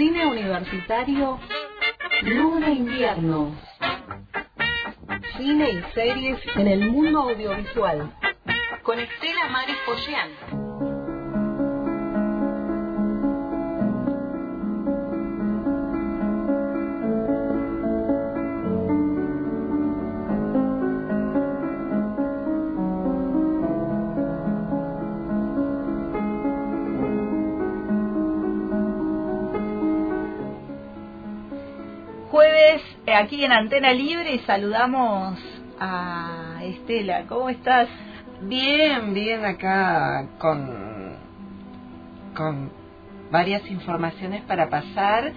Cine universitario Luna Invierno. Cine y series en el mundo audiovisual. Con Estela Maris Pollán. Aquí en Antena Libre y saludamos a Estela. ¿Cómo estás? Bien, bien acá con, con varias informaciones para pasar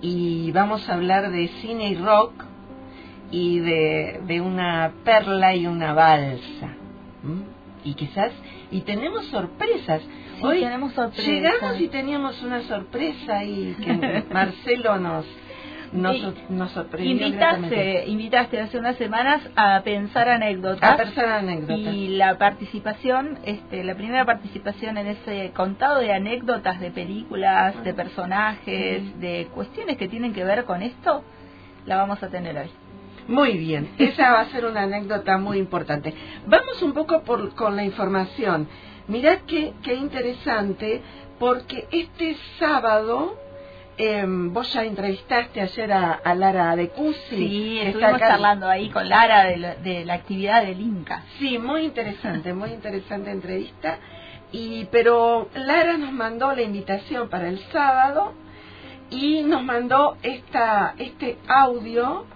y vamos a hablar de cine y rock y de, de una perla y una balsa. Y quizás, y tenemos sorpresas. Hoy tenemos sorpresas. Llegamos y teníamos una sorpresa y que Marcelo nos nos, nos sorprendió invitaste, invitaste hace unas semanas a pensar anécdotas. A pensar anécdotas. Y la participación, este, la primera participación en ese contado de anécdotas de películas, de personajes, de cuestiones que tienen que ver con esto, la vamos a tener hoy. Muy bien, esa va a ser una anécdota muy importante. Vamos un poco por, con la información. Mirad qué, qué interesante, porque este sábado eh, vos ya entrevistaste ayer a, Lara de Cusi. Sí, estuvimos charlando ahí con Lara de, la actividad del Inca. Sí, muy interesante, muy interesante entrevista. Y pero Lara nos mandó la invitación para el sábado y nos mandó esta este audio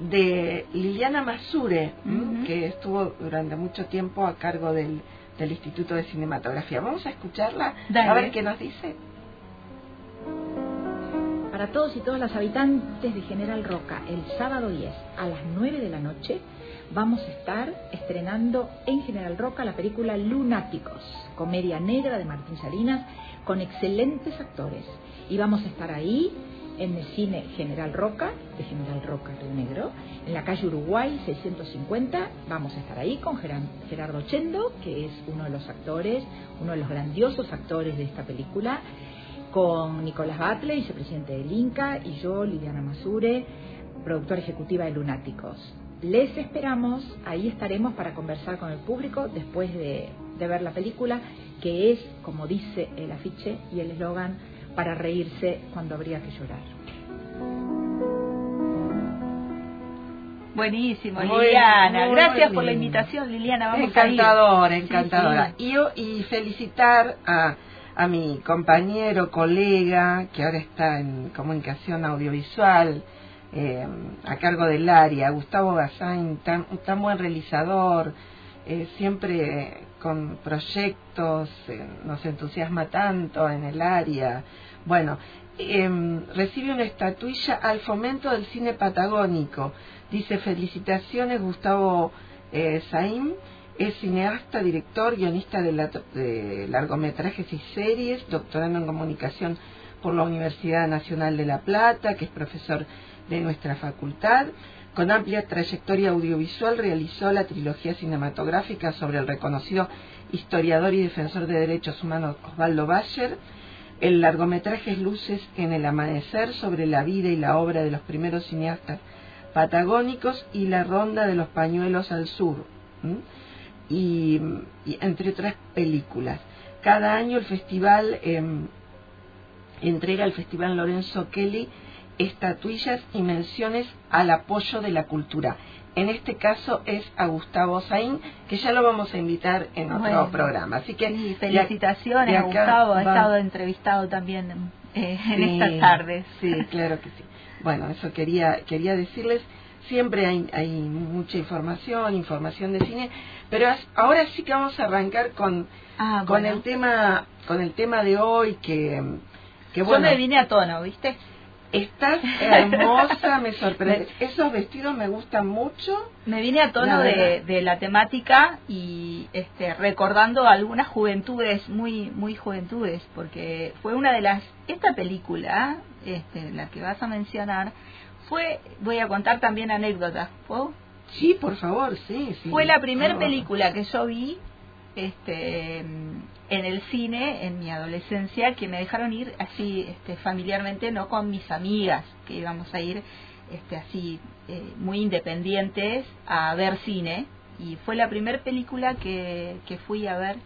de Liliana Masure, que estuvo durante mucho tiempo a cargo del, del Instituto de Cinematografía. Vamos a escucharla, a ver qué nos dice para todos y todas las habitantes de General Roca, el sábado 10 a las 9 de la noche vamos a estar estrenando en General Roca la película Lunáticos, comedia negra de Martín Salinas, con excelentes actores. Y vamos a estar ahí en el cine General Roca, de General Roca Río Negro, en la calle Uruguay 650. Vamos a estar ahí con Gerardo Chendo, que es uno de los actores, uno de los grandiosos actores de esta película con Nicolás Batle, vicepresidente del Inca, y yo, Liliana Masure, productora ejecutiva de Lunáticos. Les esperamos, ahí estaremos para conversar con el público después de, ver la película, que es, como dice el afiche y el eslogan, para reírse cuando habría que llorar. Buenísimo, Liliana. Gracias por la invitación, Liliana. Vamos encantadora, encantadora. Y, y felicitar a a mi compañero, colega, que ahora está en comunicación audiovisual, eh, a cargo del área, Gustavo Gazain, tan, tan buen realizador, eh, siempre con proyectos, eh, nos entusiasma tanto en el área. Bueno, em, recibe una estatuilla al fomento del cine patagónico. Dice felicitaciones Gustavo eh, es cineasta, director, guionista de, largometrajes y series, doctorando en comunicación por la Universidad Nacional de La Plata, que es profesor de nuestra facultad. Con amplia trayectoria audiovisual realizó la trilogía cinematográfica sobre el reconocido historiador y defensor de derechos humanos Osvaldo Bayer, el largometraje Luces en el Amanecer sobre la vida y la obra de los primeros cineastas patagónicos y la Ronda de los Pañuelos al Sur y, entre otras películas. Cada año el festival em, entrega al Festival Lorenzo Kelly estatuillas y menciones al apoyo de la cultura. En este caso es a Gustavo Saín, que ya lo vamos a invitar en otro programa. Así que felicitaciones a Gustavo, ha estado entrevistado también eh, en esta tarde. Sí, claro que sí. Bueno, eso quería quería decirles siempre hay, hay mucha información, información de cine, pero ahora sí que vamos a arrancar con, ah, con el tema con el tema de hoy que, que bueno. Yo me vine a tono, ¿viste? Estás hermosa, me sorprende. Esos vestidos me gustan mucho. Me vine a tono de, de, la temática y este, recordando algunas juventudes, muy muy juventudes, porque fue una de las... Esta película, este, la que vas a mencionar, fue, voy a contar también anécdotas, ¿puedo? Sí, por favor, sí, sí. Fue la primera película que yo vi este, en el cine en mi adolescencia que me dejaron ir así este, familiarmente, no con mis amigas, que íbamos a ir este, así eh, muy independientes a ver cine. Y fue la primera película que, que fui a ver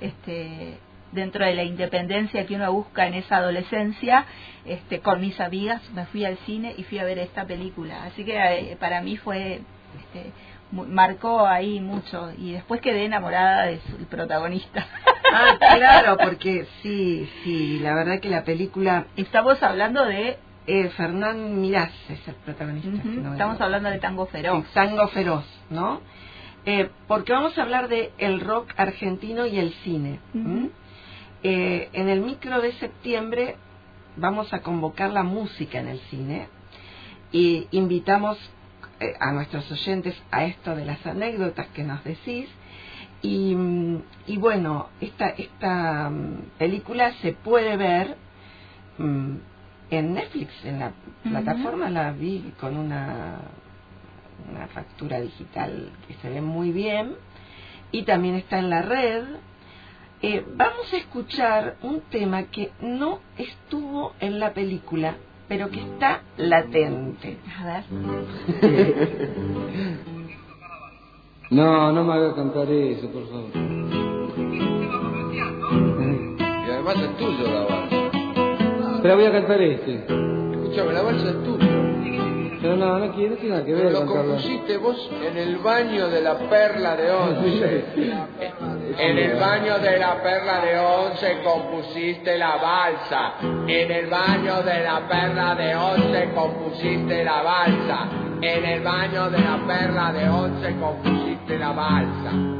este, dentro de la independencia que uno busca en esa adolescencia, este, con mis amigas me fui al cine y fui a ver esta película. Así que eh, para mí fue, este, marcó ahí mucho y después quedé enamorada del protagonista. Ah, claro, porque sí, sí, la verdad que la película... Estamos hablando de... Eh, Fernán Mirás es el protagonista. Estamos hablando de Tango Feroz. Tango Feroz, ¿no? Eh, porque vamos a hablar de el rock argentino y el cine. Eh, en el micro de septiembre vamos a convocar la música en el cine y invitamos eh, a nuestros oyentes a esto de las anécdotas que nos decís. Y, y bueno, esta, esta mm, película se puede ver mm, en Netflix, en la plataforma. La vi con una, una factura digital que se ve muy bien. Y también está en la red eh, vamos a escuchar un tema que no estuvo en la película, pero que está latente. A ver. no, no me haga cantar eso, por favor. Y además es tuyo la balsa. Pero voy a cantar este. Escúchame, la balsa es tuya. Pero no, no, tiene nada que ver. Lo compusiste vos en el baño de la perla de once. en el baño de la perla de once compusiste la balsa. En el baño de la perla de once compusiste la balsa. En el baño de la perla de once compusiste la balsa.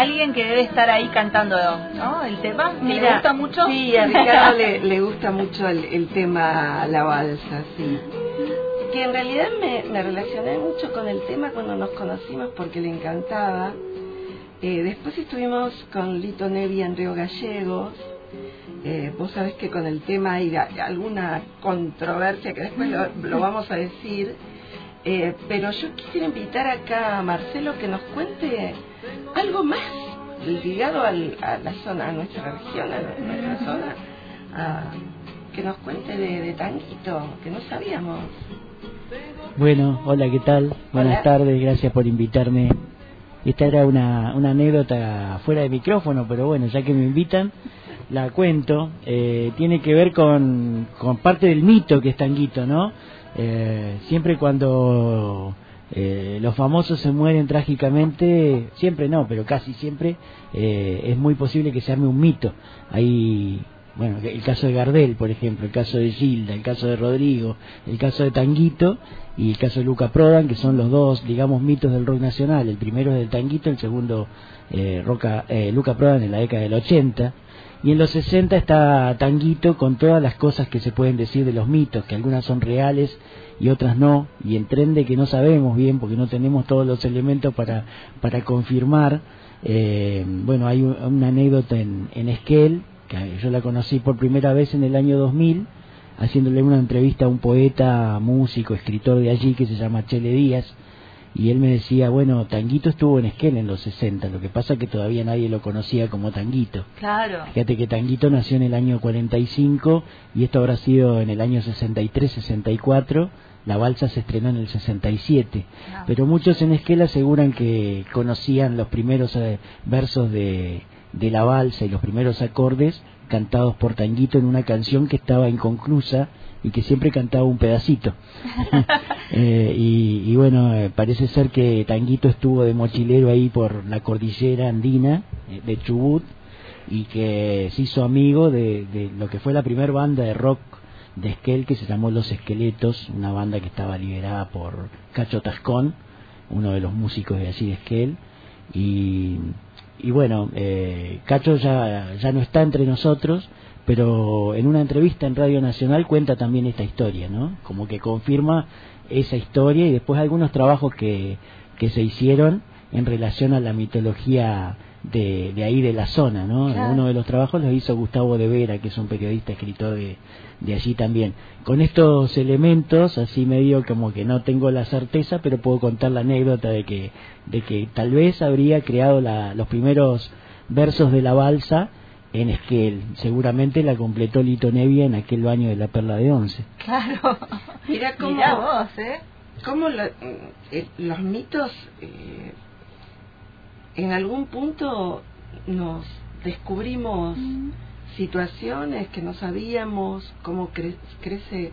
Alguien que debe estar ahí cantando ¿no? el tema que le gusta mucho. sí a Ricardo le, gusta mucho el, tema la balsa sí. Que en realidad me, me, relacioné mucho con el tema cuando nos conocimos porque le encantaba. Eh, después estuvimos con Lito Nevi en Río Gallegos. Eh, vos sabés que con el tema hay alguna controversia que después lo, vamos a decir. Eh, pero yo quisiera invitar acá a Marcelo que nos cuente algo más ligado al, a la zona, a nuestra región, a nuestra zona, que nos cuente de, Tanguito, que no sabíamos. Bueno, hola, ¿qué tal? Buenas tardes, gracias por invitarme. Esta era una, una anécdota fuera de micrófono, pero bueno, ya que me invitan, la cuento. Eh, tiene que ver con, con parte del mito que es Tanguito, ¿no? Eh, siempre cuando eh, los famosos se mueren trágicamente, siempre no, pero casi siempre eh, es muy posible que se arme un mito. Hay bueno, el caso de Gardel, por ejemplo, el caso de Gilda, el caso de Rodrigo, el caso de Tanguito y el caso de Luca Prodan, que son los dos, digamos, mitos del rock nacional. El primero es del Tanguito, el segundo, eh, Roca, eh, Luca Prodan en la década del 80. Y en los 60 está Tanguito con todas las cosas que se pueden decir de los mitos, que algunas son reales y otras no, y en tren de que no sabemos bien porque no tenemos todos los elementos para, para confirmar. Eh, bueno, hay una anécdota en, en Esquel, que yo la conocí por primera vez en el año 2000, haciéndole una entrevista a un poeta, músico, escritor de allí que se llama Chele Díaz, y él me decía, bueno, Tanguito estuvo en Esquel en los 60, lo que pasa es que todavía nadie lo conocía como Tanguito. Claro. Fíjate que Tanguito nació en el año 45 y esto habrá sido en el año 63-64, la balsa se estrenó en el 67, Ah. pero muchos en Esquel aseguran que conocían los primeros eh, versos de, de la balsa y los primeros acordes cantados por Tanguito en una canción que estaba inconclusa y que siempre cantaba un pedacito. Eh, y, y bueno, eh, parece ser que Tanguito estuvo de mochilero ahí por la cordillera andina eh, de Chubut y que se hizo amigo de, de lo que fue la primera banda de rock de Esquel que se llamó Los Esqueletos, una banda que estaba liderada por Cacho Tascón, uno de los músicos de allí de Esquel. Y, y bueno, eh, Cacho ya, ya no está entre nosotros, pero en una entrevista en Radio Nacional cuenta también esta historia, ¿no? Como que confirma esa historia y después algunos trabajos que, que se hicieron en relación a la mitología de, de ahí de la zona, ¿no? Claro. Uno de los trabajos los hizo Gustavo de Vera, que es un periodista, escritor de, de allí también. Con estos elementos, así medio como que no tengo la certeza, pero puedo contar la anécdota de que, de que tal vez habría creado la, los primeros versos de la balsa en Esquel. Seguramente la completó Lito Nevia en aquel baño de la Perla de Once. Claro. Mira cómo, Mirá vos, ¿eh? cómo la- eh, los mitos eh, en algún punto nos descubrimos situaciones que no sabíamos, cómo cre- crece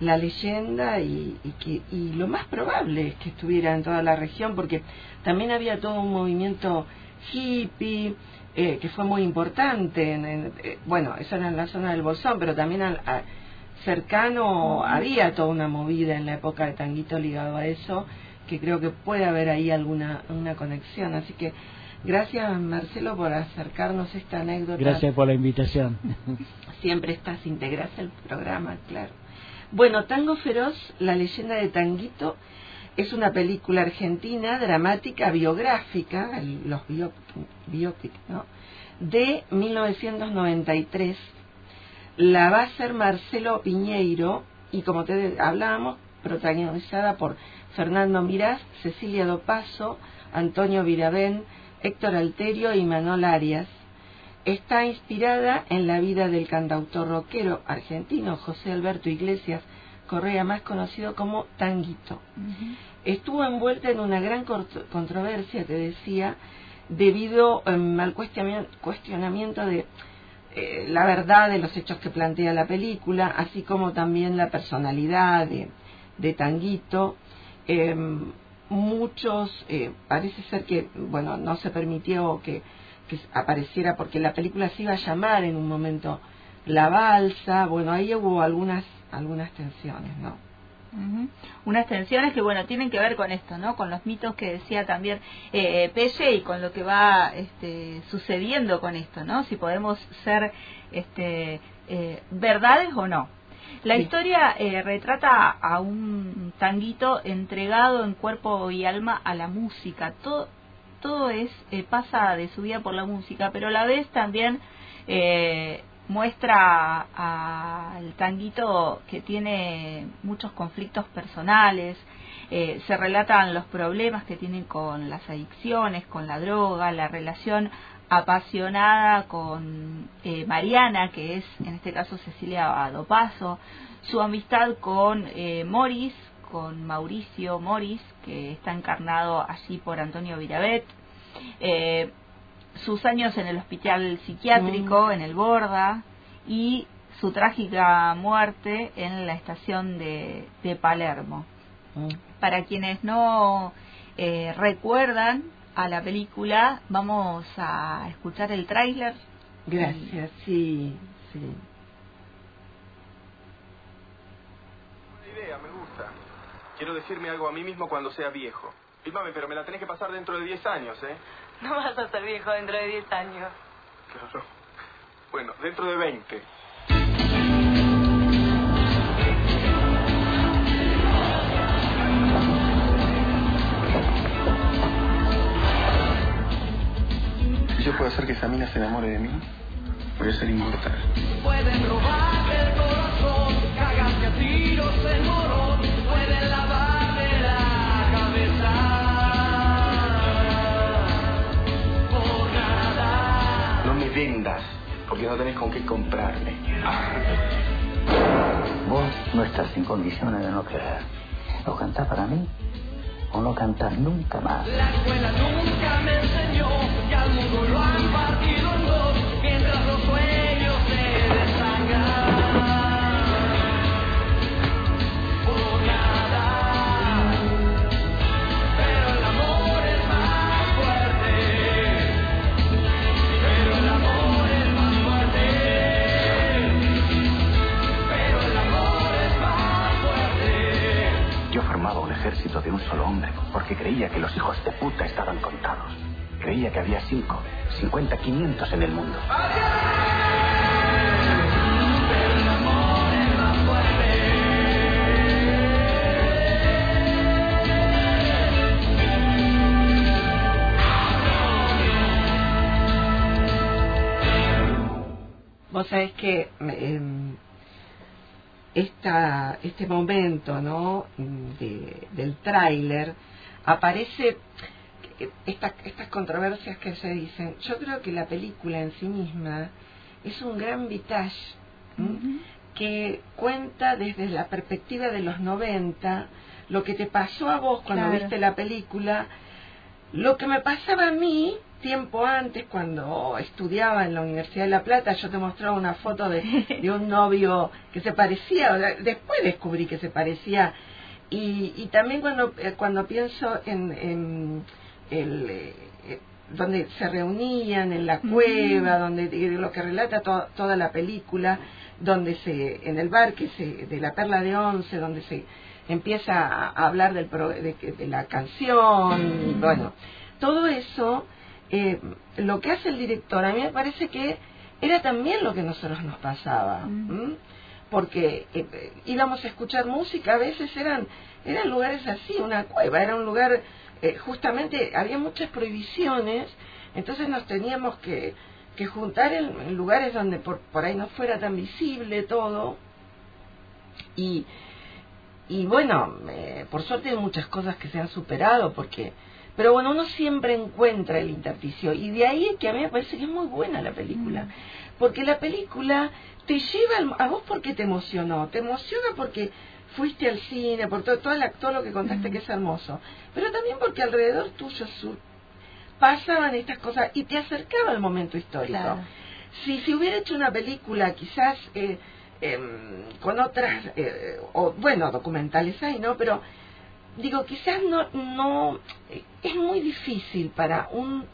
la leyenda y, y que, y lo más probable es que estuviera en toda la región porque también había todo un movimiento hippie eh, que fue muy importante. en- en- eh, bueno, eso era en la zona del Bolsón, pero también al- a- cercano había toda una movida en la época de Tanguito ligado a eso, que creo que puede haber ahí alguna una conexión. Así que gracias Marcelo por acercarnos esta anécdota. Gracias por la invitación. Siempre estás integras al programa, claro. Bueno, Tango Feroz, la leyenda de Tanguito, es una película argentina, dramática, biográfica, el- los bio, biopic, ¿no? De 1993. La va a hacer Marcelo Piñeiro y como te hablábamos, protagonizada por Fernando Mirás, Cecilia Dopaso, Antonio Virabén, Héctor Alterio y Manol Arias está inspirada en la vida del cantautor rockero argentino José Alberto Iglesias Correa, más conocido como Tanguito. Estuvo envuelta en una gran controversia, te decía, debido em, al cuestionami- cuestionamiento de eh, la verdad de los hechos que plantea la película, así como también la personalidad de, de Tanguito. Em, muchos, eh, parece ser que, bueno, no se permitió que, apareciera porque la película se iba a llamar en un momento La Balsa, bueno, ahí hubo algunas, algunas tensiones, ¿no? Unas tensiones que, bueno, tienen que ver con esto, ¿no? Con los mitos que decía también eh, Pelle y con lo que va este, sucediendo con esto, ¿no? Si podemos ser este, eh, verdades o no. La Sí. historia eh, retrata a un tanguito entregado en cuerpo y alma a la música. Todo, todo es eh, pasa de su vida por la música, pero a la vez también eh, muestra al tanguito que tiene muchos conflictos personales, eh, se relatan los problemas que tienen con las adicciones, con la droga, la relación apasionada con eh, Mariana, que es en este caso Cecilia Dopaso, su amistad con eh, Morris, con Mauricio Morris, que está encarnado allí por Antonio Virabet, eh, sus años en el hospital psiquiátrico, en el Borda, y su trágica muerte en la estación de, de Palermo. Para quienes no eh, recuerdan a la película, vamos a escuchar el tráiler. Gracias, sí, sí. Buena idea, me gusta. Quiero decirme algo a mí mismo cuando sea viejo. Fíjame, pero me la tenés que pasar dentro de 10 años, ¿eh? No vas a ser viejo dentro de 10 años. Claro. Bueno, dentro de 20. Yo puedo hacer que esa mina se enamore de mí, voy a ser inmortal. Pueden robarte el corazón, cagarte a tiros en morón, pueden lavarte la cabeza. Por nada. No me vendas, porque no tenés con qué comprarme. Vos no estás en condiciones de no querer. O cantás para mí, o no cantás nunca más. La escuela nunca me enseñó de un solo hombre porque creía que los hijos de puta estaban contados. Creía que había cinco, cincuenta, quinientos en el mundo. Vos sabés que em, esta, este momento ¿no? de- del tráiler aparece eh, esta- estas controversias que se dicen. Yo creo que la película en sí misma es un gran vitage que cuenta desde la perspectiva de los 90 lo que te pasó a vos cuando Claro. viste la película, lo que me pasaba a mí tiempo antes cuando estudiaba en la Universidad de La Plata, yo te mostraba una foto de, de un novio que se parecía, después descubrí que se parecía y, y también cuando eh, cuando pienso en, en el eh, eh, donde se reunían en la cueva, donde lo que relata to- toda la película, donde se en el bar que se de la Perla de Once, donde se empieza a, hablar del pro- de, de la canción, y bueno, todo eso eh, lo que hace el director a mí me parece que era también lo que a nosotros nos pasaba. ¿m? porque eh, íbamos a escuchar música, a veces eran, eran lugares así, una cueva, era un lugar, eh, justamente había muchas prohibiciones, entonces nos teníamos que, que juntar en, en lugares donde por, por ahí no fuera tan visible todo. Y, y bueno, eh, por suerte hay muchas cosas que se han superado, porque pero bueno, uno siempre encuentra el intersticio y de ahí es que a mí me parece que es muy buena la película, porque la película te lleva a vos porque te emocionó, te emociona porque fuiste al cine, por todo, todo, la- todo lo que contaste que es hermoso, pero también porque alrededor tuyo su- pasaban estas cosas y te acercaba al momento histórico. Claro. Si se hubiera hecho una película quizás eh, em, con otras, eh, o bueno, documentales hay, ¿no? Pero digo, quizás no, no, es muy difícil para un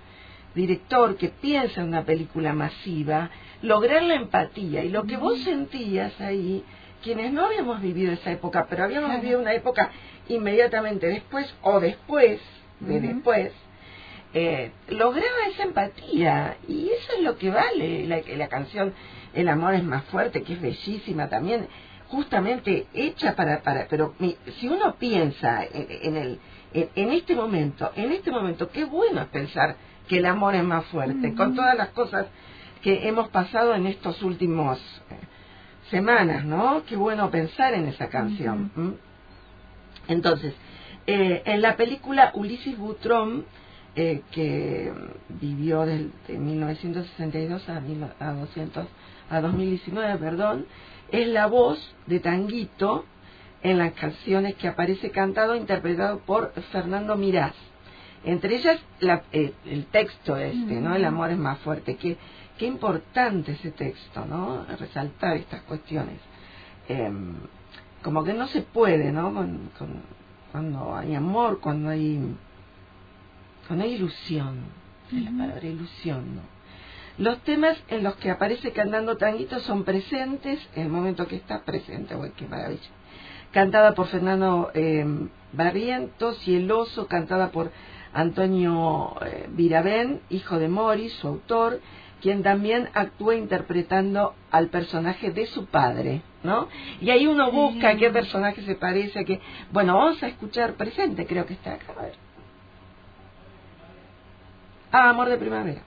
director que piensa en una película masiva lograr la empatía y lo que vos sentías ahí, quienes no habíamos vivido esa época, pero habíamos Claro. vivido una época inmediatamente después o después de después, eh, lograba esa empatía. Y eso es lo que vale. La, la canción El amor es más fuerte, que es bellísima también, justamente hecha para, para pero mi- si uno piensa en, en el, en, en este momento, en este momento, qué bueno es pensar que el amor es más fuerte, con todas las cosas que hemos pasado en estos últimos eh, semanas, ¿no? Qué bueno pensar en esa canción. Entonces, eh, en la película Ulises Butrón, eh, que vivió del- de 1962 a, mil- a, 200, a 2019, perdón, es la voz de Tanguito en las canciones que aparece cantado e interpretado por Fernando Mirás. Entre ellas la- eh, el texto este, ¿no? El amor es más fuerte. Qué, qué importante ese texto, ¿no? Resaltar estas cuestiones. Em, como que no se puede, ¿no? Con- con- cuando hay amor, cuando hay, cuando hay ilusión, es la palabra ilusión, ¿no? Los temas en los que aparece cantando tanguito son presentes, en el momento que está presente, qué maravilla. Cantada por Fernando eh, Barrientos y El Oso, cantada por Antonio eh, Virabén, hijo de Mori, su autor, quien también actúa interpretando al personaje de su padre, ¿no? Y ahí uno busca a qué personaje se parece, a qué... Bueno, vamos a escuchar presente, creo que está acá, a ver. Ah, Amor de Primavera.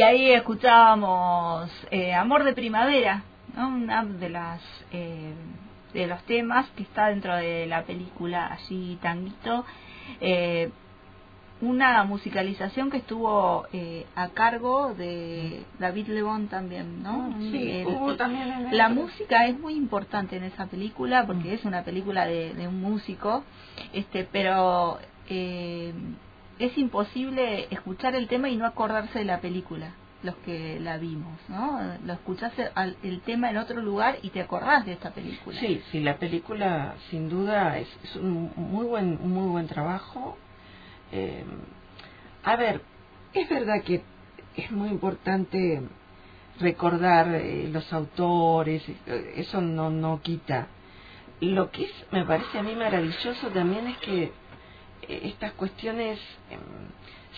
Y ahí escuchábamos eh, Amor de Primavera, ¿no? una de las eh, de los temas que está dentro de la película allí Tanguito. Eh, una musicalización que estuvo eh, a cargo de David Lebón también, ¿no? Sí, El- hubo también la música es muy importante en esa película porque es una película de, de un músico, este, pero eh, es imposible escuchar el tema y no acordarse de la película los que la vimos, ¿no? Lo escuchás al- el tema en otro lugar y te acordás de esta película. Sí, sí, la película sin duda es, es un muy buen, muy buen trabajo. Eh, a ver, es verdad que es muy importante recordar eh, los autores, eh, eso no, no quita. Lo que es, me parece a mí maravilloso también es que estas cuestiones em,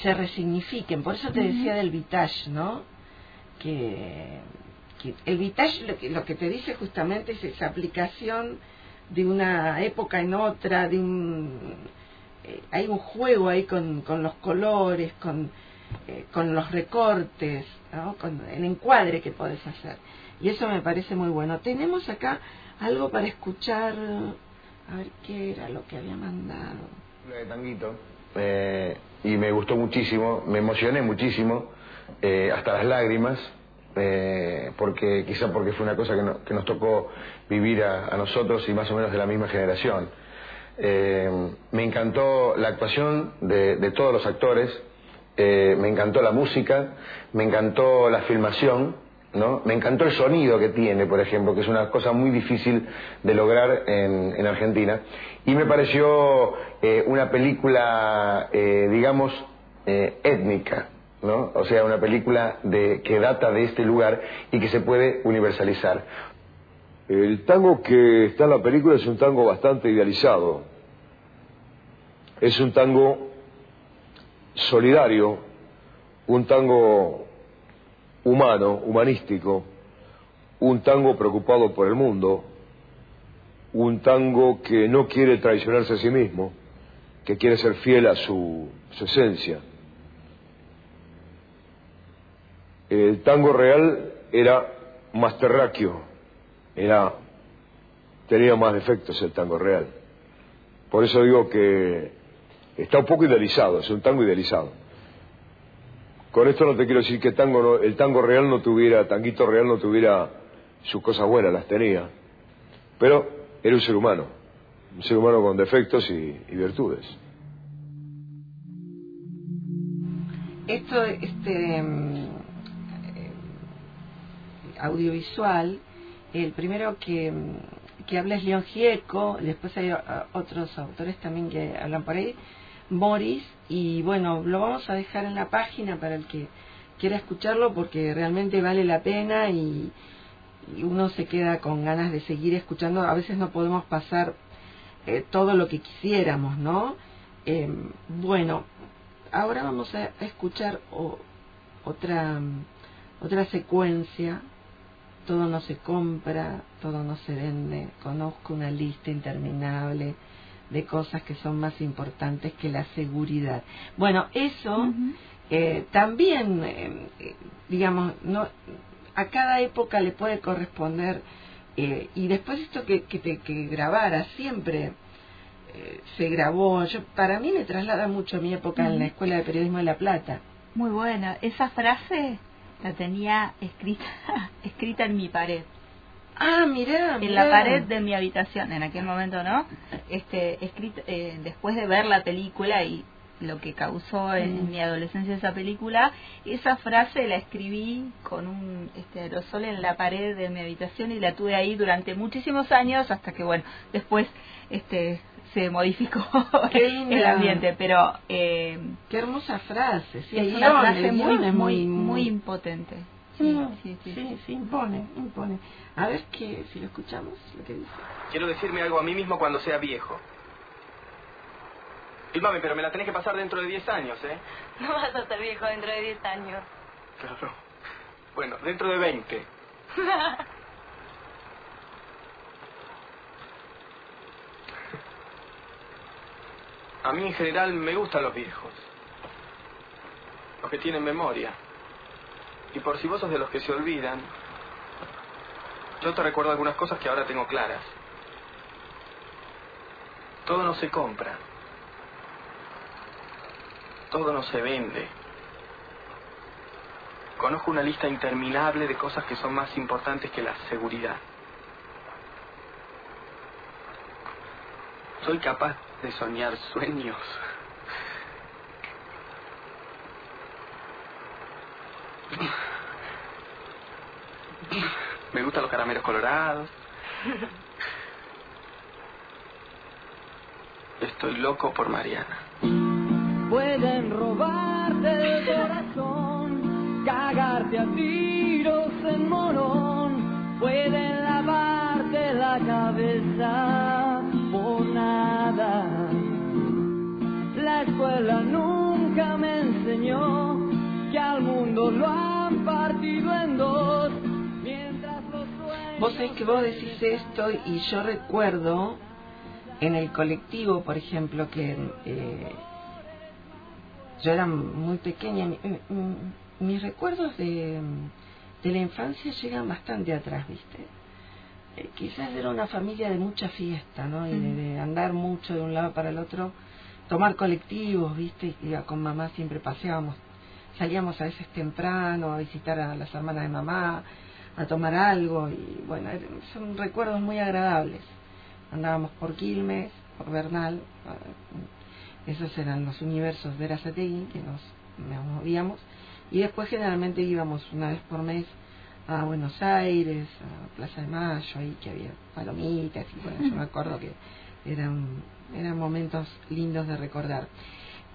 se resignifiquen. Por eso te decía del Vitage, ¿no? Que, que el Vitage lo que, lo que te dice justamente es esa aplicación de una época en otra, de un eh, hay un juego ahí con, con los colores, con, eh, con los recortes, ¿no? con el encuadre que podés hacer. Y eso me parece muy bueno. Tenemos acá algo para escuchar, a ver qué era lo que había mandado. De Tanguito eh, y me gustó muchísimo, me emocioné muchísimo, eh, hasta las lágrimas, eh, porque quizá porque fue una cosa que, no- que nos tocó vivir a, a nosotros y más o menos de la misma generación. Me encantó la actuación de, de todos los actores, me encantó la música, me encantó la filmación, ¿no? Me encantó el sonido que tiene, por ejemplo, que es una cosa muy difícil de lograr en, en Argentina. Y me pareció eh, una película, eh, digamos, eh, étnica, ¿no? O sea, una película que data de este lugar y que se puede universalizar. El tango que está en la película es un tango bastante idealizado. es un tango solidario, un tango humano, humanístico, un tango preocupado por el mundo, un tango que no quiere traicionarse a sí mismo, que quiere ser fiel a su, esencia. El tango real era más terráqueo, era, tenía más defectos el tango real. Por eso digo que está un poco idealizado, es un tango idealizado. Con esto no te quiero decir que tango no- el tango real no tuviera, tanguito real no tuviera sus cosas buenas, las tenía. Pero era un ser humano, un ser humano con defectos y, y virtudes. Esto, este mm, eh, audiovisual, el primero que, mm, que habla es León Gieco, después hay otros autores también que hablan por ahí, Morris, y bueno, lo vamos a dejar en la página para el que quiera escucharlo porque realmente vale la pena y, uno se queda con ganas de seguir escuchando. A veces no podemos pasar eh, todo lo que quisiéramos, ¿no? Eh, bueno, ahora vamos a escuchar o- otra otra secuencia. Todo no se compra, todo no se vende. Conozco una lista interminable de cosas que son más importantes que la seguridad. Bueno, eso eh, también, eh, digamos, no a cada época le puede corresponder eh, y después esto que, que que grabara siempre eh, se grabó yo para mí me traslada mucho a mi época en la escuela de periodismo de la plata Muy buena. Esa frase la tenía escrita, escrita en mi pared. Ah mirá, En la mirá. pared de mi habitación, en aquel momento, ¿no? Este, escrito, eh, después de ver la película y lo que causó en Mm. mi adolescencia esa película, esa frase la escribí con un este, aerosol en la pared de mi habitación y la tuve ahí durante muchísimos años hasta que, bueno, después este se modificó el ambiente, pero eh, qué hermosa frase sí, es una frase muy, muy, muy impotente. Sí, Mm, sí, sí. sí, sí, impone, impone. A ver que si lo escuchamos, lo que dice. Quiero decirme algo a mí mismo cuando sea viejo. Fílmame, pero me la tenés que pasar dentro de 10 años, ¿eh? No vas a ser viejo dentro de 10 años. Claro. Bueno, dentro de 20. A mí en general me gustan los viejos. Los que tienen memoria. Y por si vos sos de los que se olvidan, yo te recuerdo algunas cosas que ahora tengo claras. Todo no se compra. Todo no se vende. Conozco una lista interminable de cosas que son más importantes que la seguridad. Soy capaz de soñar sueños. Me gustan los caramelos colorados. Estoy loco por Mariana. Pueden robarte el corazón, cagarte a tiros en morón, pueden lavarte la cabeza por nada. La escuela nunca me enseñó que al mundo lo han partido en dos, mientras los sueños... Vos sabés que vos decís esto y yo recuerdo en el colectivo, por ejemplo, que eh, yo era muy pequeña. mi- mi- mis recuerdos de, de la infancia llegan bastante atrás, ¿viste? Eh, quizás era una familia de mucha fiesta, ¿no? Y de, de andar mucho de un lado para el otro, tomar colectivos, ¿viste? Iba con mamá, siempre paseábamos, salíamos a veces temprano a visitar a las hermanas de mamá, a tomar algo, y bueno, er- son recuerdos muy agradables. Andábamos por Quilmes, por Bernal, eh, esos eran los universos de Erazategui que nos, nos movíamos, y después generalmente íbamos una vez por mes a Buenos Aires, a Plaza de Mayo, ahí que había palomitas, y bueno, yo me acuerdo que eran, eran momentos lindos de recordar.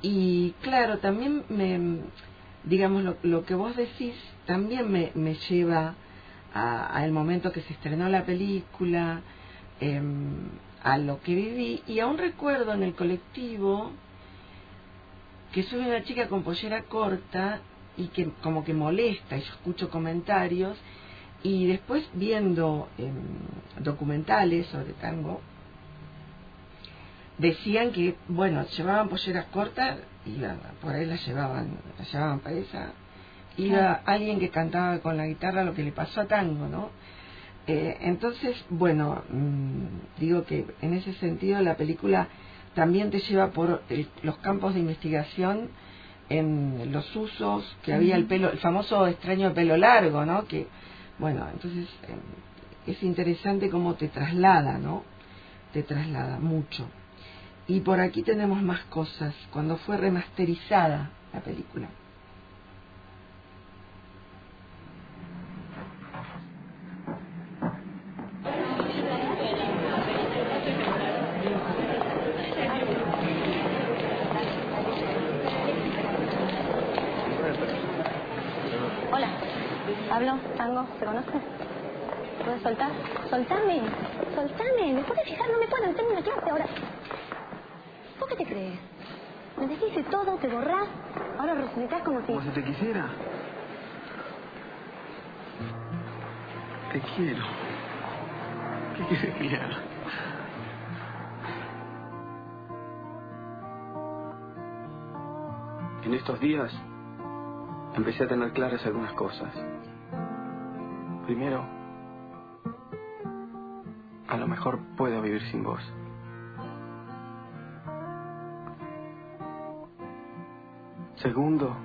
Y claro, también me, digamos, lo, lo que vos decís también me, me lleva a- al momento que se estrenó la película, em, a lo que viví y a un recuerdo en el colectivo que sube una chica con pollera corta y que como que molesta, y yo escucho comentarios, y después viendo em, documentales sobre tango, decían que, bueno, llevaban polleras cortas, iban, por ahí las llevaban, las llevaban para esa, iba alguien que cantaba con la guitarra lo que le pasó a tango, ¿no? Eh, entonces, bueno, mm, digo que en ese sentido la película también te lleva por el- los campos de investigación en los usos que había el pelo, el famoso extraño pelo largo, ¿no? Que, bueno, entonces eh, es interesante cómo te traslada, ¿no? Te traslada mucho. Y por aquí tenemos más cosas, cuando fue remasterizada la película. Hola, hablo, tango, ¿se conoce? ¿Puedes soltar? Soltame, soltame, me puedes fijar, no me puedo, tengo una clase ahora. ¿Vos qué te crees? Me deshice todo, te borrás, ahora resucitas como si... Como si te quisiera. Te quiero. ¿Qué quieres haga? En estos días empecé a tener claras algunas cosas. Primero, a lo mejor puedo vivir sin vos. Segundo,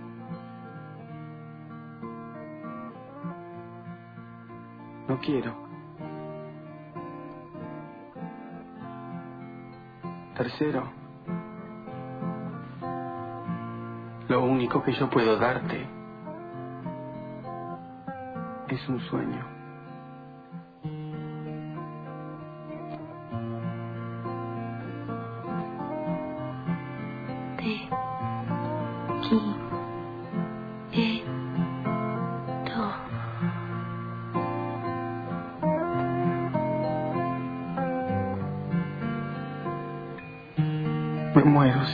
no quiero. Tercero, lo único que yo puedo darte es un sueño.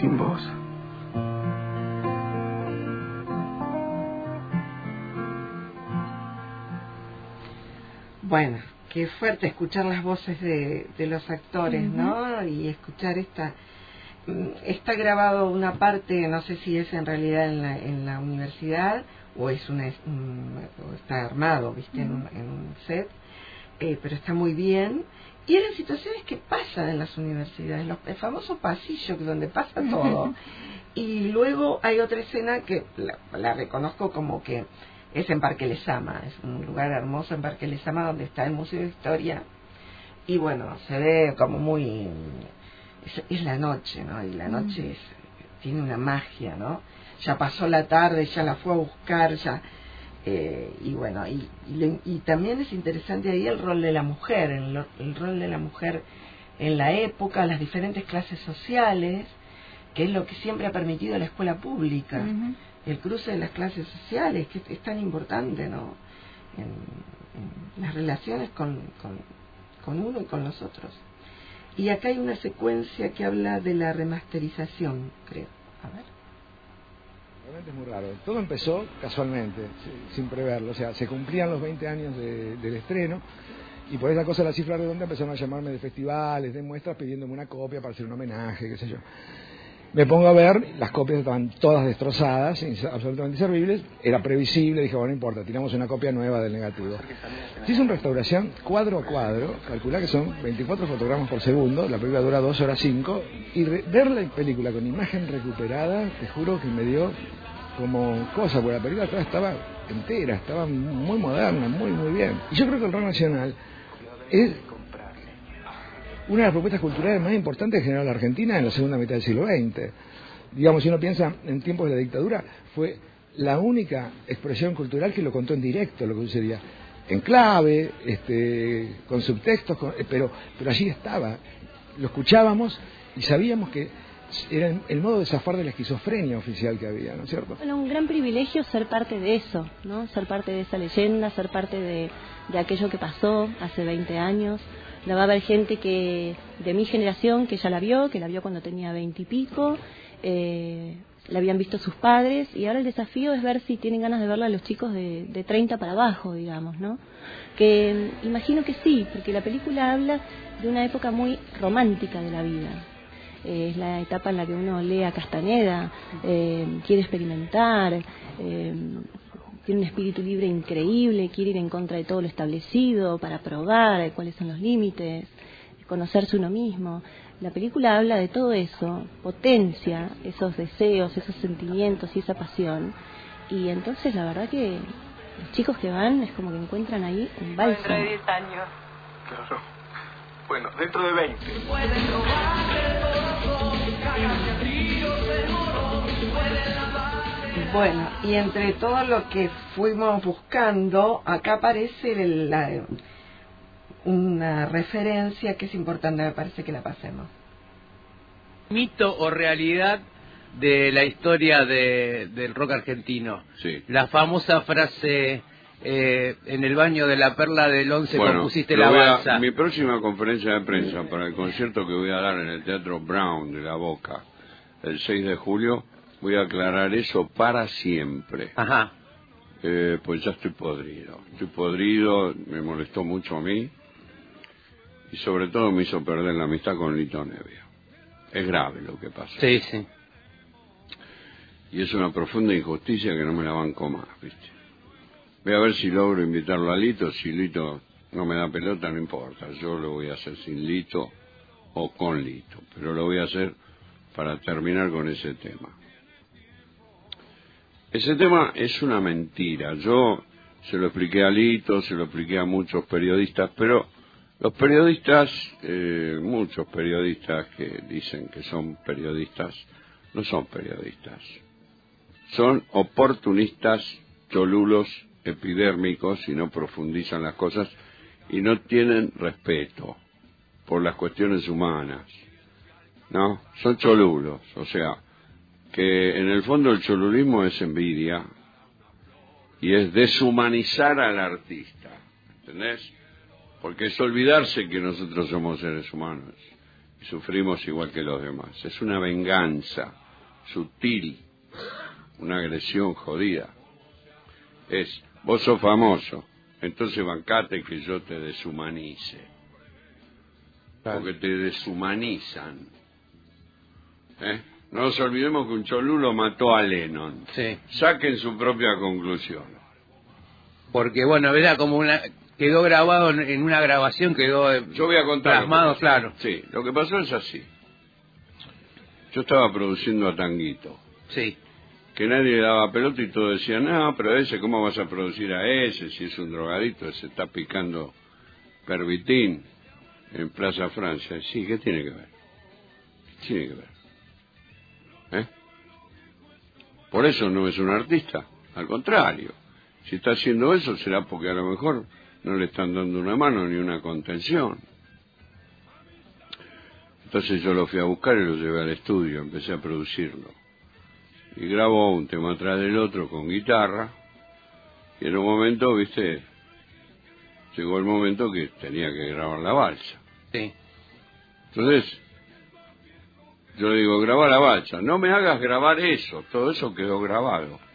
Sin vos. Bueno, qué fuerte escuchar las voces de, de los actores, ¿no? Y escuchar esta... mm, Está grabado una parte, no sé si es en realidad en la, en la universidad o es una, o está armado, ¿viste? En, un, en un set, eh, pero está muy bien. Y eran situaciones que pasan en las universidades, los, el famoso pasillo donde pasa todo. y luego hay otra escena que la, la reconozco como que es en Parque Lesama, es un lugar hermoso en Parque Lesama donde está el Museo de Historia. Y bueno, se ve como muy... Es, es la noche, ¿no? Y la noche es, tiene una magia, ¿no? Ya pasó la tarde, ya la fue a buscar, ya... eh, y bueno, y, y, y también es interesante ahí el rol de la mujer, el, el rol de la mujer en la época, las diferentes clases sociales, que es lo que siempre ha permitido la escuela pública el cruce de las clases sociales, que es, es tan importante, ¿no? En, en las relaciones con, con, con uno y con los otros. Y acá hay una secuencia que habla de la remasterización, creo. A ver. Realmente es muy raro. Todo empezó casualmente, si- sin preverlo. O sea, se cumplían los 20 años de- del estreno y por esa cosa la cifra redonda empezaron a llamarme de festivales, de muestras, pidiéndome una copia para hacer un homenaje, qué sé yo. Me pongo a ver, las copias estaban todas destrozadas, absolutamente inservibles. Era previsible, dije, bueno, no importa, tiramos una copia nueva del negativo. Se hizo una restauración cuadro a cuadro, calcula que son 24 fotogramas por segundo, la película dura 2 horas 5, y ver la película con imagen recuperada, te juro que me dio como cosa, porque la película toda estaba entera, estaba muy moderna, muy, muy bien. Y yo creo que el rock nacional es una de las propuestas culturales más importantes que generó la Argentina en la segunda mitad del siglo XX. Digamos, si uno piensa en tiempos de la dictadura, fue la única expresión cultural que lo contó en directo, lo que sucedía. En clave, este, con subtextos, con- eh, pero, pero allí estaba. Lo escuchábamos y sabíamos que era el- modo de zafar de la esquizofrenia oficial que había, ¿no es cierto? Bueno, un gran privilegio ser parte de eso, ¿no? Ser parte de esa leyenda, ser parte de, de aquello que pasó hace 20 años. La va a haber gente que de mi generación que ya la vio, que la vio cuando tenía 20 y pico. Eh, la habían visto sus padres y ahora el desafío es ver si tienen ganas de verla a los chicos de, de 30 para abajo, digamos, ¿no? Que mm, imagino que sí, porque la película habla de una época muy romántica de la vida. Es la etapa en la que uno lee a Castaneda, eh, quiere experimentar, eh, tiene un espíritu libre increíble, quiere ir en contra de todo lo establecido para probar cuáles son los límites, conocerse uno mismo. La película habla de todo eso, potencia esos deseos, esos sentimientos y esa pasión. Y entonces la verdad que los chicos que van es como que encuentran ahí un bálsamo. Dentro de 10 años. Claro. Bueno, dentro de 20. Bueno, y entre todo lo que fuimos buscando, acá aparece el- la- una referencia que es importante, me parece que la pasemos. mito o realidad de la historia de- del rock argentino. La famosa frase eh, en el baño de la perla del once Bueno, compusiste la voy a- balsa. mi próxima conferencia de prensa para el concierto que voy a dar en el Teatro Brown de La Boca el 6 de julio, voy a aclarar eso para siempre. Ajá. Eh, pues ya estoy podrido. Estoy podrido, me molestó mucho a mí y sobre todo me hizo perder la amistad con Lito Nevia. Es grave lo que pasó. Sí, sí. Y es una profunda injusticia que no me la banco más, ¿viste? Voy a ver si logro invitarlo a Lito. Si Lito no me da pelota, no importa. Yo lo voy a hacer sin Lito o con Lito. Pero lo voy a hacer para terminar con ese tema. Ese tema es una mentira. Yo se lo expliqué a Lito, se lo expliqué a muchos periodistas, pero los periodistas, eh, muchos periodistas que dicen que son periodistas, no son periodistas. Son oportunistas, cholulos, epidérmicos y no profundizan las cosas y no tienen respeto por las cuestiones humanas. ¿No? Son cholulos, o sea, que en el fondo el cholulismo es envidia y es deshumanizar al artista. ¿Entendés? Porque es olvidarse que nosotros somos seres humanos y sufrimos igual que los demás. Es una venganza sutil, una agresión jodida. Es, vos sos famoso, entonces bancate que yo te deshumanice. Porque te deshumanizan. ¿Eh? No nos olvidemos que un cholulo mató a Lennon. Sí. Saquen su propia conclusión. Porque, bueno, era como una. Quedó grabado en- una grabación, quedó. eh, Yo voy a contar. Plasmado, claro. Sí, lo que pasó es así. Yo estaba produciendo a Tanguito. Sí. Que nadie le daba pelota y todos decían, no, pero ese, ¿cómo vas a producir a ese? Si es un drogadito, se está picando pervitín en Plaza Francia. Sí, ¿qué tiene que ver? ¿Qué tiene que ver? Por eso no es un artista, al contrario. Si está haciendo eso será porque a lo mejor no le están dando una mano ni una contención. Entonces yo lo fui a buscar y lo llevé al estudio, empecé a producirlo. Y grabó un tema atrás del otro con guitarra. Y en un momento, viste, llegó el momento que tenía que grabar la balsa. Sí. Entonces, yo le digo, graba la balsa. No me hagas grabar eso, todo eso quedó grabado.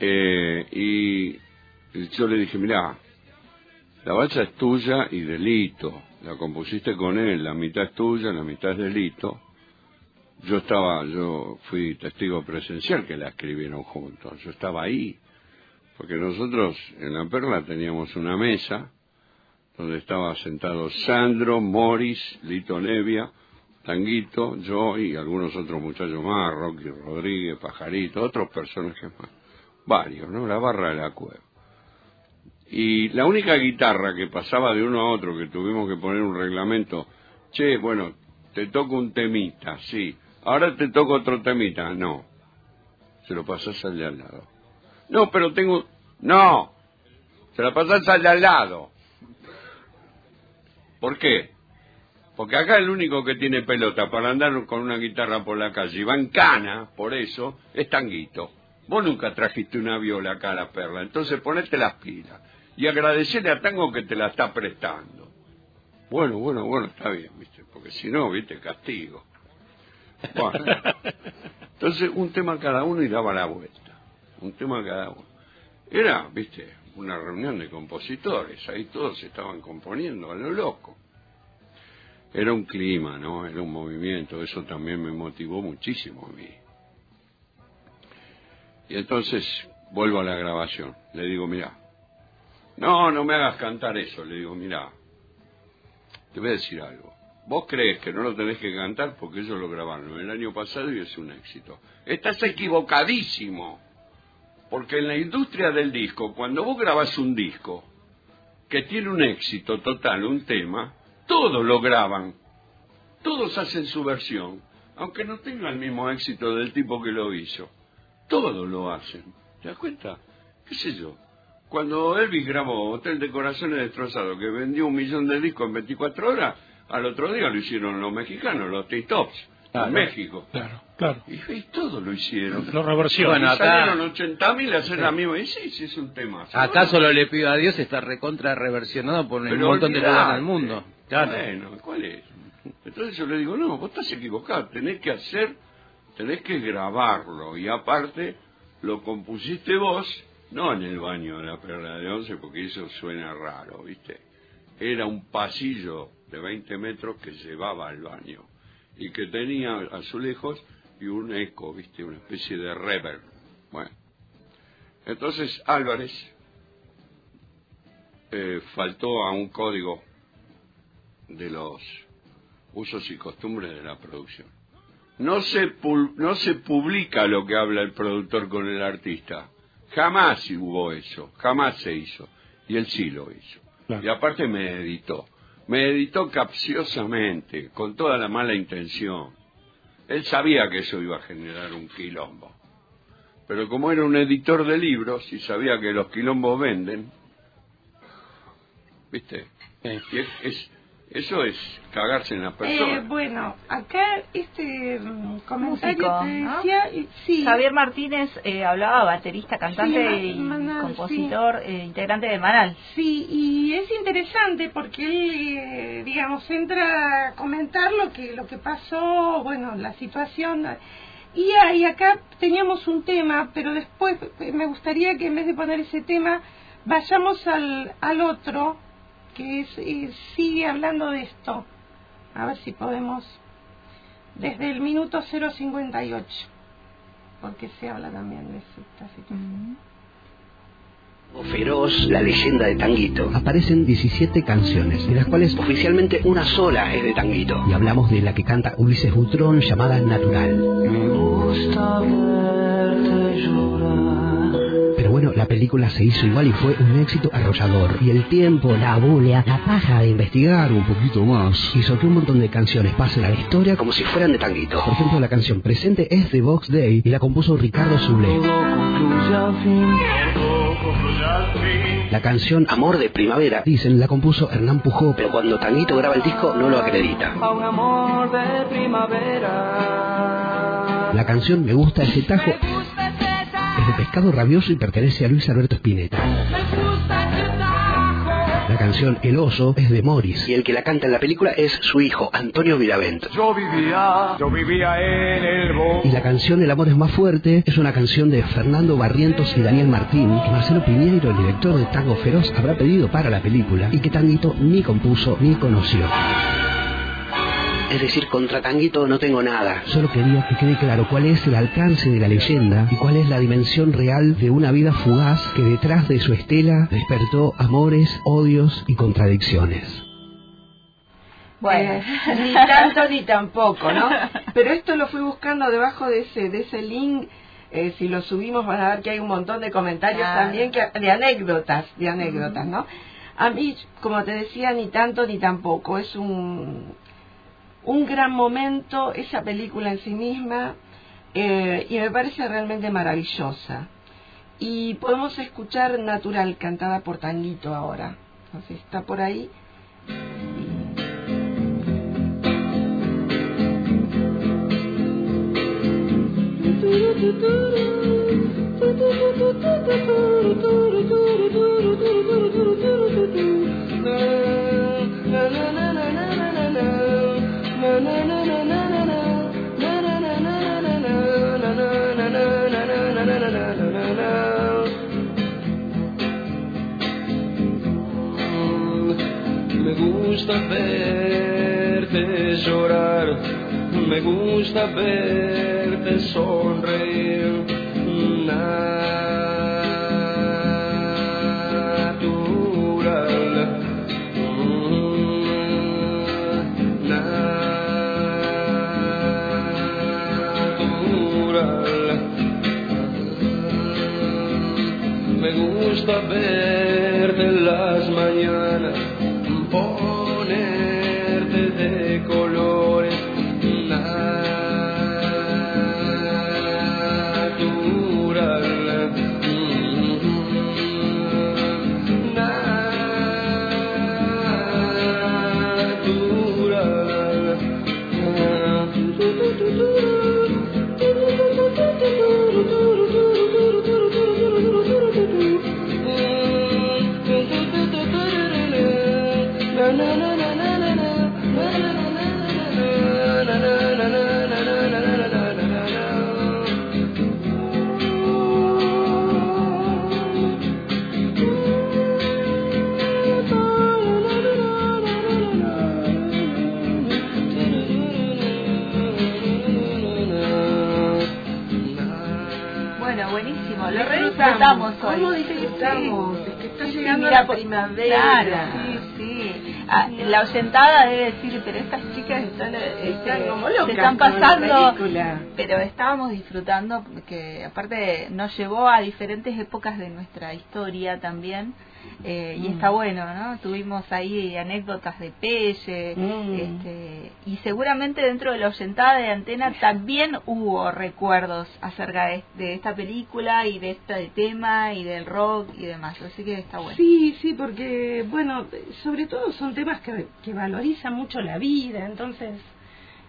Eh, y yo le dije, mira, la balsa es tuya y delito. La compusiste con él, la mitad es tuya, la mitad es delito. Yo estaba, yo fui testigo presencial que la escribieron juntos. Yo estaba ahí. Porque nosotros en La Perla teníamos una mesa donde estaba sentado Sandro, Morris, Lito Nevia, Tanguito, yo y algunos otros muchachos más, Rocky Rodríguez, Pajarito, otros personajes más. Varios, ¿no? La barra de la cueva. Y la única guitarra que pasaba de uno a otro, que tuvimos que poner un reglamento, che, bueno, te toco un temita, sí. Ahora te toco otro temita, no. Se lo pasás al de al lado. No, pero tengo... No, se la pasás al de al lado. ¿Por qué? Porque acá el único que tiene pelota para andar con una guitarra por la calle y va en cana, por eso, es Tanguito. Vos nunca trajiste una viola acá a la perla, entonces ponete las pilas y agradecerle a Tango que te la está prestando. Bueno, bueno, bueno, está bien, ¿viste? Porque si no, ¿viste? Castigo. Bueno. Entonces, un tema cada uno y daba la vuelta. Un tema cada uno. Era, viste, una reunión de compositores. Ahí todos estaban componiendo a lo loco. Era un clima, ¿no? Era un movimiento. Eso también me motivó muchísimo a mí. Y entonces vuelvo a la grabación. Le digo, mira, no, no me hagas cantar eso. Le digo, mira, te voy a decir algo. Vos crees que no lo tenés que cantar porque ellos lo grabaron el año pasado y es un éxito. Estás equivocadísimo. Porque en la industria del disco, cuando vos grabas un disco que tiene un éxito total, un tema, todos lo graban. Todos hacen su versión, aunque no tenga el mismo éxito del tipo que lo hizo. Todos lo hacen. ¿Te das cuenta? ¿Qué sé yo? Cuando Elvis grabó Hotel de Corazones Destrozados, que vendió un millón de discos en 24 horas, al otro día lo hicieron los mexicanos, los T-Tops, en México. Claro, claro. Y, y todo lo hicieron. Lo reversionan. Bueno, salieron 80.000 a hacer la misma. Y sí, sí, es un tema. Acá solo le pido a Dios está recontra reversionado por un montón de lugares olvidate. del mundo. Bueno, ¿cuál es? Entonces yo le digo, no, vos estás equivocado, tenés que hacer, tenés que grabarlo. Y aparte, lo compusiste vos, no en el baño de la Perla de Once, porque eso suena raro, ¿viste? Era un pasillo de 20 metros que llevaba al baño y que tenía azulejos y un eco, ¿viste? Una especie de reverb. Bueno. Entonces Álvarez eh, faltó a un código de los usos y costumbres de la producción. No se, no se publica lo que habla el productor con el artista. Jamás hubo eso, jamás se hizo. Y él sí lo hizo. Y aparte me editó. Me editó capciosamente, con toda la mala intención. Él sabía que eso iba a generar un quilombo. Pero como era un editor de libros y sabía que los quilombos venden, ¿viste? Y es- es- eso es cagarse en las Eh, personas. bueno, acá este mm, comentario Músico, te ¿no? y- sí, Javier Martínez eh, hablaba, baterista, cantante Sí, y Manal, compositor, eh, integrante de Manal. Sí, y es interesante porque él, eh, digamos, entra a comentar lo que lo que pasó, bueno, la situación. Y, ahí acá teníamos un tema, pero después eh, me gustaría que en vez de poner ese tema, vayamos al, al otro, que es, eh, sigue hablando de esto. A ver si podemos, desde el minuto 058, porque se habla también de esta situación. Feroz, la leyenda de Tanguito. Aparecen 17 canciones, de las cuales oficialmente una sola es de Tanguito. Y hablamos de la que canta Ulises Butrón llamada Natural. Pero bueno, la película se hizo igual y fue un éxito arrollador. Y el tiempo, la bulia, la paja de investigar un poquito más hizo que un montón de canciones pasen a la historia como si fueran de Tanguito. Por ejemplo, la canción presente es de Vox Day y la compuso Ricardo Zulé. La canción Amor de Primavera, dicen, la compuso Hernán Pujó, pero cuando Tanguito graba el disco no lo acredita. A un amor de primavera. La canción Me gusta ese tajo es de Pescado Rabioso y pertenece a Luis Alberto Spinetta. La canción El oso es de Morris y el que la canta en la película es su hijo, Antonio Viravent. Yo vivía, yo vivía en el bosque. Y la canción El amor es más fuerte es una canción de Fernando Barrientos y Daniel Martín que Marcelo Piñeiro, el director de Tango Feroz, habrá pedido para la película y que Tanguito ni compuso ni conoció. Es decir, contra Tanguito no tengo nada. Solo quería que quede claro cuál es el alcance de la leyenda y cuál es la dimensión real de una vida fugaz que detrás de su estela despertó amores, odios y contradicciones. Bueno, ni tanto ni tampoco, ¿no? Pero esto lo fui buscando debajo de ese de ese link. eh, si lo subimos van a ver que hay un montón de comentarios Claro. también que, de anécdotas, de anécdotas, ¿no? A mí, como te decía, ni tanto ni tampoco. Es un un gran momento esa película en sí misma y me parece realmente maravillosa. Y podemos escuchar Natural cantada por Tanguito ahora. Entonces está por ahí. Gusta verte llorar, me gusta verte sonreír. Natural. Mm, Natural. Me gusta verte las primavera. Claro, sí, sí. Ah, la oyentada debe decir, pero este, Están como se locas están pasando. Pero estábamos disfrutando porque aparte nos llevó a diferentes épocas de nuestra historia también. eh, y Mm. está bueno, ¿no? Tuvimos ahí anécdotas de Pelle, Mm. este, y seguramente dentro de la oyentada de antena también hubo recuerdos acerca de, de esta película y de este tema y del rock y demás, así que está bueno. Sí, sí, porque, bueno, sobre todo son temas que, que valorizan mucho la vida, entonces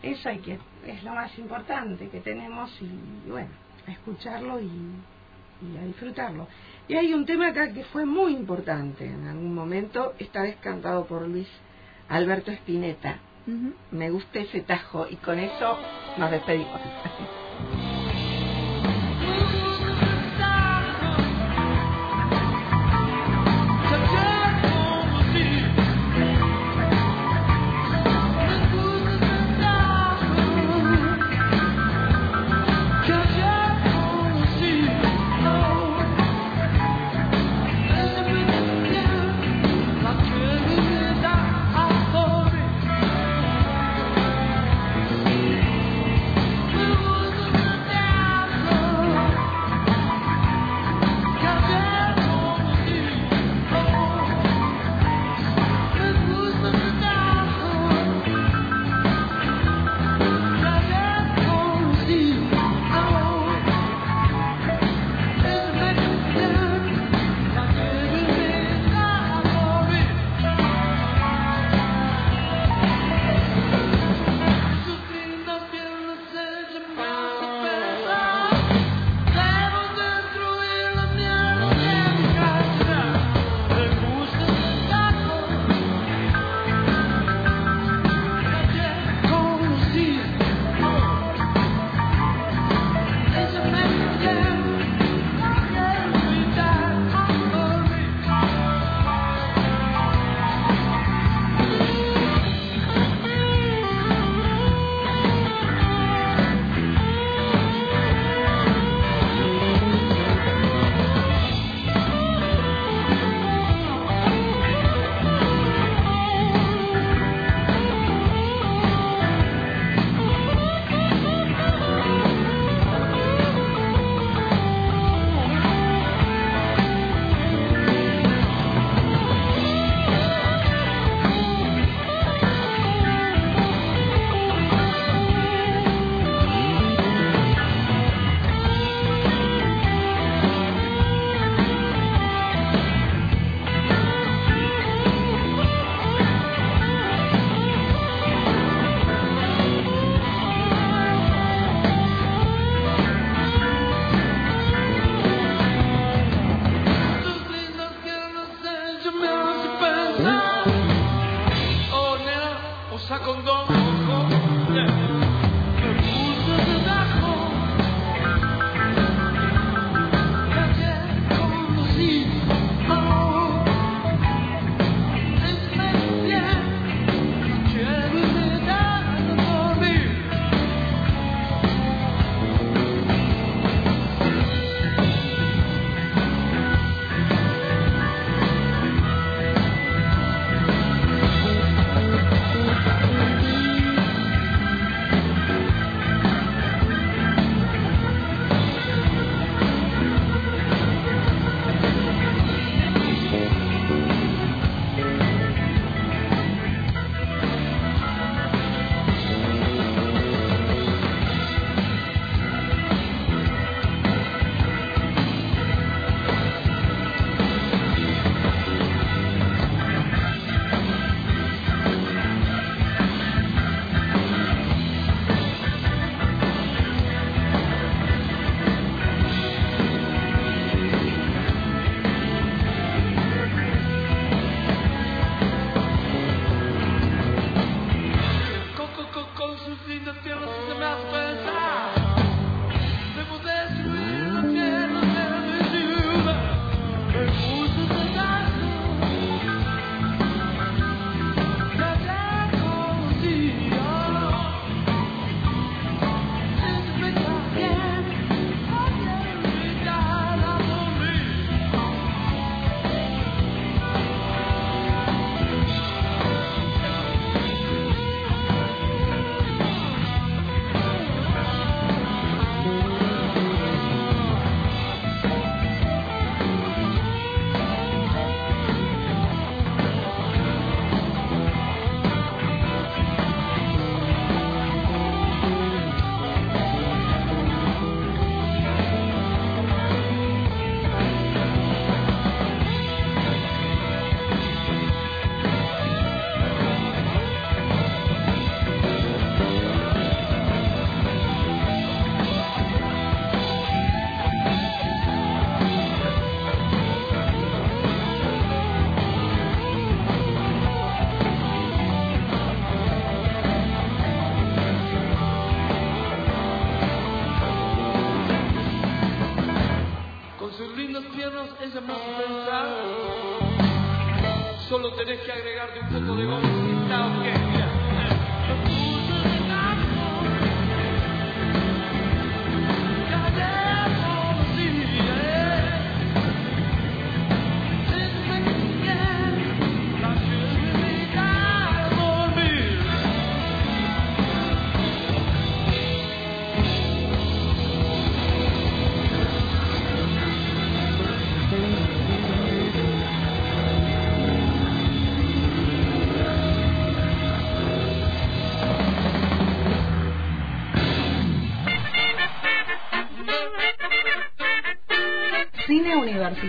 eso hay que, es lo más importante que tenemos y, bueno, a escucharlo y, y a disfrutarlo. Y hay un tema acá que fue muy importante en algún momento, esta vez cantado por Luis Alberto Spinetta. Me gusta ese tajo y con eso nos despedimos.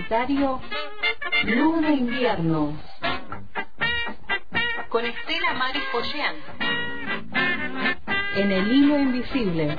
Universitario Luna Invierno. Con Estela Maris en el hilo invisible